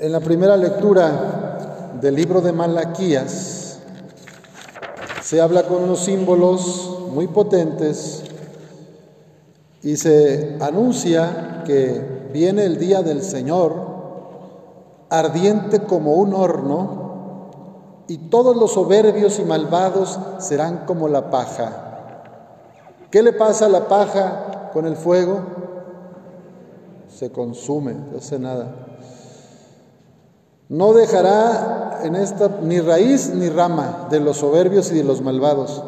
En la primera lectura del libro de Malaquías se habla con unos símbolos muy potentes y se anuncia que viene el día del Señor ardiente como un horno y todos los soberbios y malvados serán como la paja. ¿Qué le pasa a la paja con el fuego? Se consume, no hace nada. No dejará en esta ni raíz ni rama de los soberbios y de los malvados.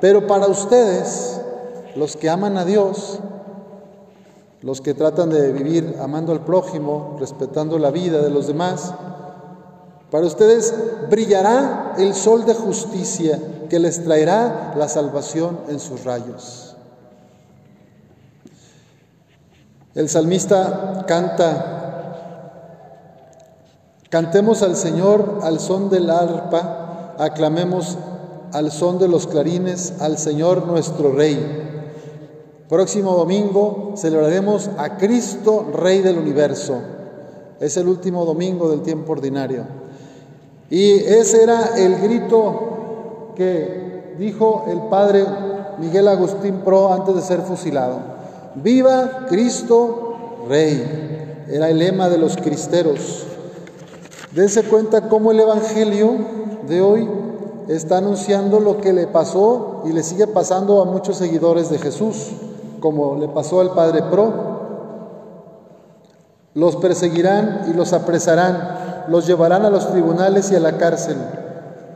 Pero para ustedes, los que aman a Dios, los que tratan de vivir amando al prójimo, respetando la vida de los demás, para ustedes brillará el sol de justicia que les traerá la salvación en sus rayos. El salmista canta, cantemos al Señor al son del arpa, aclamemos al son de los clarines al Señor nuestro Rey. Próximo domingo celebraremos a Cristo, Rey del universo. Es el último domingo del tiempo ordinario. Y ese era el grito que dijo el padre Miguel Agustín Pro antes de ser fusilado. Viva Cristo Rey. Era el lema de los cristeros. Dense cuenta cómo el Evangelio de hoy está anunciando lo que le pasó y le sigue pasando a muchos seguidores de Jesús, como le pasó al Padre Pro. Los perseguirán y los apresarán, los llevarán a los tribunales y a la cárcel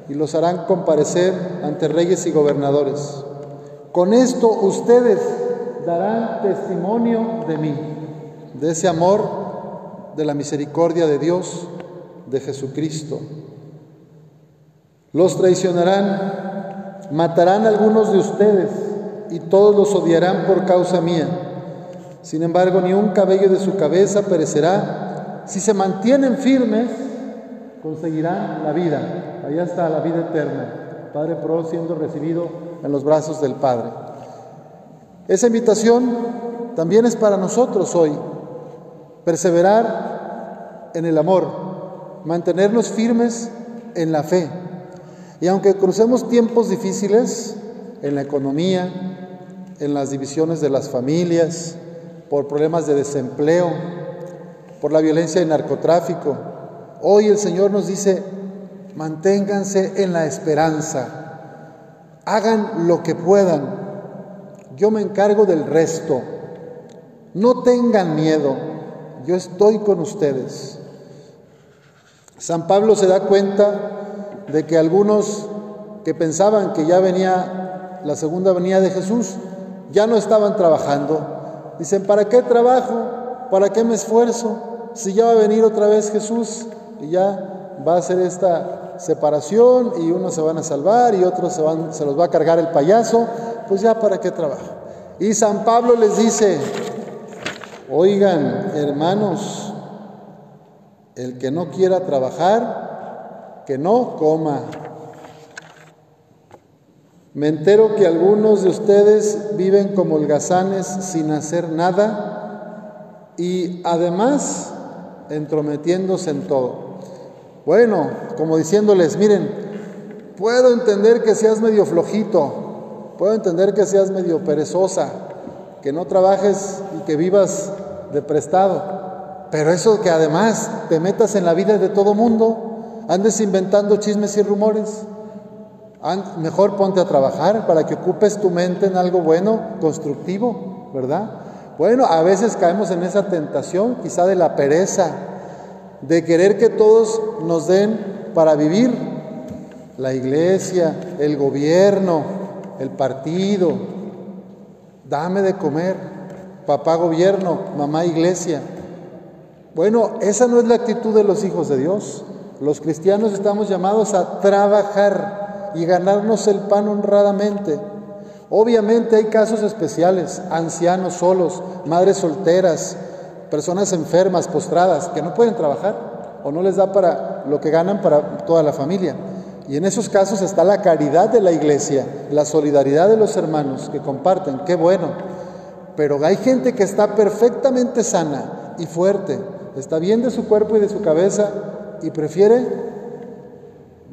y los harán comparecer ante reyes y gobernadores. Con esto ustedes darán testimonio de mí, de ese amor, de la misericordia de Dios, de Jesucristo. Los traicionarán, matarán a algunos de ustedes y todos los odiarán por causa mía. Sin embargo, ni un cabello de su cabeza perecerá. Si se mantienen firmes, conseguirán la vida. Allá está la vida eterna. Padre Pro siendo recibido en los brazos del Padre. Esa invitación también es para nosotros hoy. Perseverar en el amor, mantenernos firmes en la fe. Y aunque crucemos tiempos difíciles en la economía, en las divisiones de las familias, por problemas de desempleo, por la violencia y narcotráfico, Hoy el Señor nos dice, manténganse en la esperanza, hagan lo que puedan, yo me encargo del resto, no tengan miedo, yo estoy con ustedes. San Pablo se da cuenta de que algunos que pensaban que ya venía la segunda venida de Jesús, ya no estaban trabajando. Dicen, ¿para qué trabajo? ¿Para qué me esfuerzo? Si ya va a venir otra vez Jesús, y ya va a ser esta separación y unos se van a salvar y otros se, van, se los va a cargar el payaso, pues ya para qué trabajo. Y San Pablo les dice, oigan hermanos, el que no quiera trabajar, que no coma. Me entero que algunos de ustedes viven como holgazanes sin hacer nada y además entrometiéndose en todo. Bueno, como diciéndoles, miren, puedo entender que seas medio flojito, puedo entender que seas medio perezosa, que no trabajes y que vivas de prestado, pero eso que además te metas en la vida de todo mundo, andes inventando chismes y rumores, mejor ponte a trabajar para que ocupes tu mente en algo bueno, constructivo, ¿verdad? Bueno, a veces caemos en esa tentación, quizá de la pereza, de querer que todos nos den para vivir, la iglesia, el gobierno, el partido, dame de comer, papá gobierno, mamá iglesia. Bueno, esa no es la actitud de los hijos de Dios. Los cristianos estamos llamados a trabajar y ganarnos el pan honradamente. Obviamente hay casos especiales, ancianos solos, madres solteras, personas enfermas, postradas, que no pueden trabajar o no les da para lo que ganan para toda la familia. Y en esos casos está la caridad de la iglesia, la solidaridad de los hermanos que comparten, qué bueno. Pero hay gente que está perfectamente sana y fuerte está bien de su cuerpo y de su cabeza y prefiere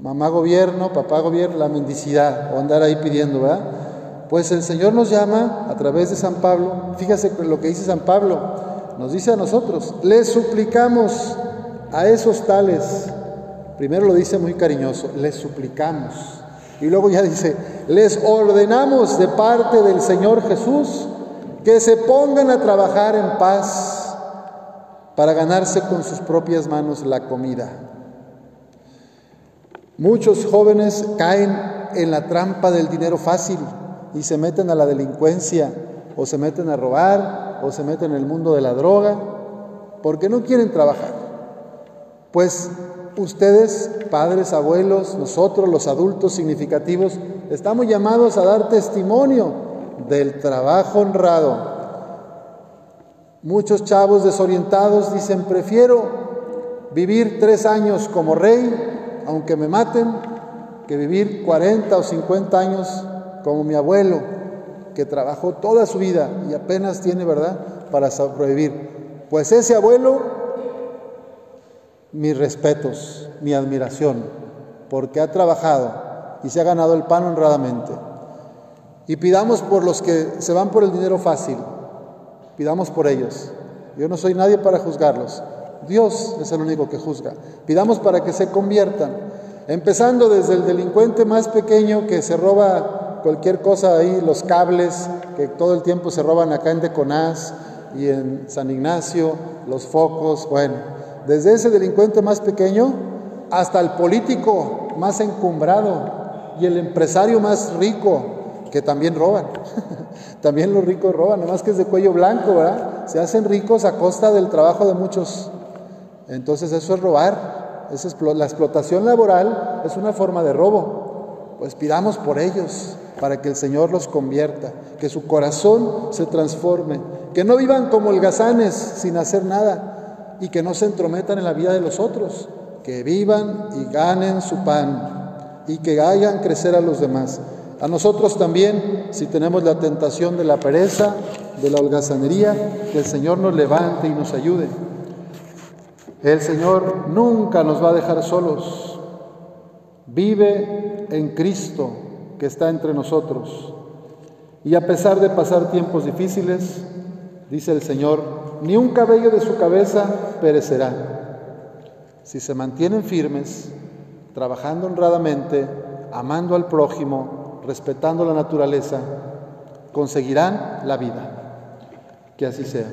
mamá gobierno, papá gobierno, la mendicidad o andar ahí pidiendo, ¿verdad? Pues el Señor nos llama a través de San Pablo, fíjese lo que dice San Pablo, nos dice a nosotros, les suplicamos a esos tales, primero lo dice muy cariñoso, les suplicamos, y luego ya dice, les ordenamos de parte del Señor Jesús que se pongan a trabajar en paz para ganarse con sus propias manos la comida. Muchos jóvenes caen en la trampa del dinero fácil y se meten a la delincuencia o se meten a robar o se meten en el mundo de la droga porque no quieren trabajar. Pues ustedes, padres, abuelos, nosotros los adultos significativos, estamos llamados a dar testimonio del trabajo honrado. Muchos chavos desorientados dicen, prefiero vivir tres años como rey aunque me maten, que vivir 40 o 50 años como mi abuelo, que trabajó toda su vida y apenas tiene, ¿verdad?, para sobrevivir. Pues ese abuelo, mis respetos, mi admiración, porque ha trabajado y se ha ganado el pan honradamente. Y pidamos por los que se van por el dinero fácil, pidamos por ellos. Yo no soy nadie para juzgarlos, Dios es el único que juzga. Pidamos para que se conviertan, empezando desde el delincuente más pequeño que se roba cualquier cosa ahí, los cables, que todo el tiempo se roban acá en Deconás y en San Ignacio, los focos, bueno, desde ese delincuente más pequeño hasta el político más encumbrado y el empresario más rico, que también roban. también los ricos roban, nomás que es de cuello blanco, ¿verdad? Se hacen ricos a costa del trabajo de muchos entonces eso es robar. es la explotación laboral es una forma de robo. Pues pidamos por ellos para que el Señor los convierta, que su corazón se transforme, que no vivan como holgazanes sin hacer nada y que no se entrometan en la vida de los otros, que vivan y ganen su pan y que hagan crecer a los demás. A nosotros también, si tenemos la tentación de la pereza, de la holgazanería, que el Señor nos levante y nos ayude. El Señor nunca nos va a dejar solos. Vive en Cristo que está entre nosotros. Y a pesar de pasar tiempos difíciles, dice el Señor, ni un cabello de su cabeza perecerá. Si se mantienen firmes, trabajando honradamente, amando al prójimo, respetando la naturaleza, conseguirán la vida. Que así sea.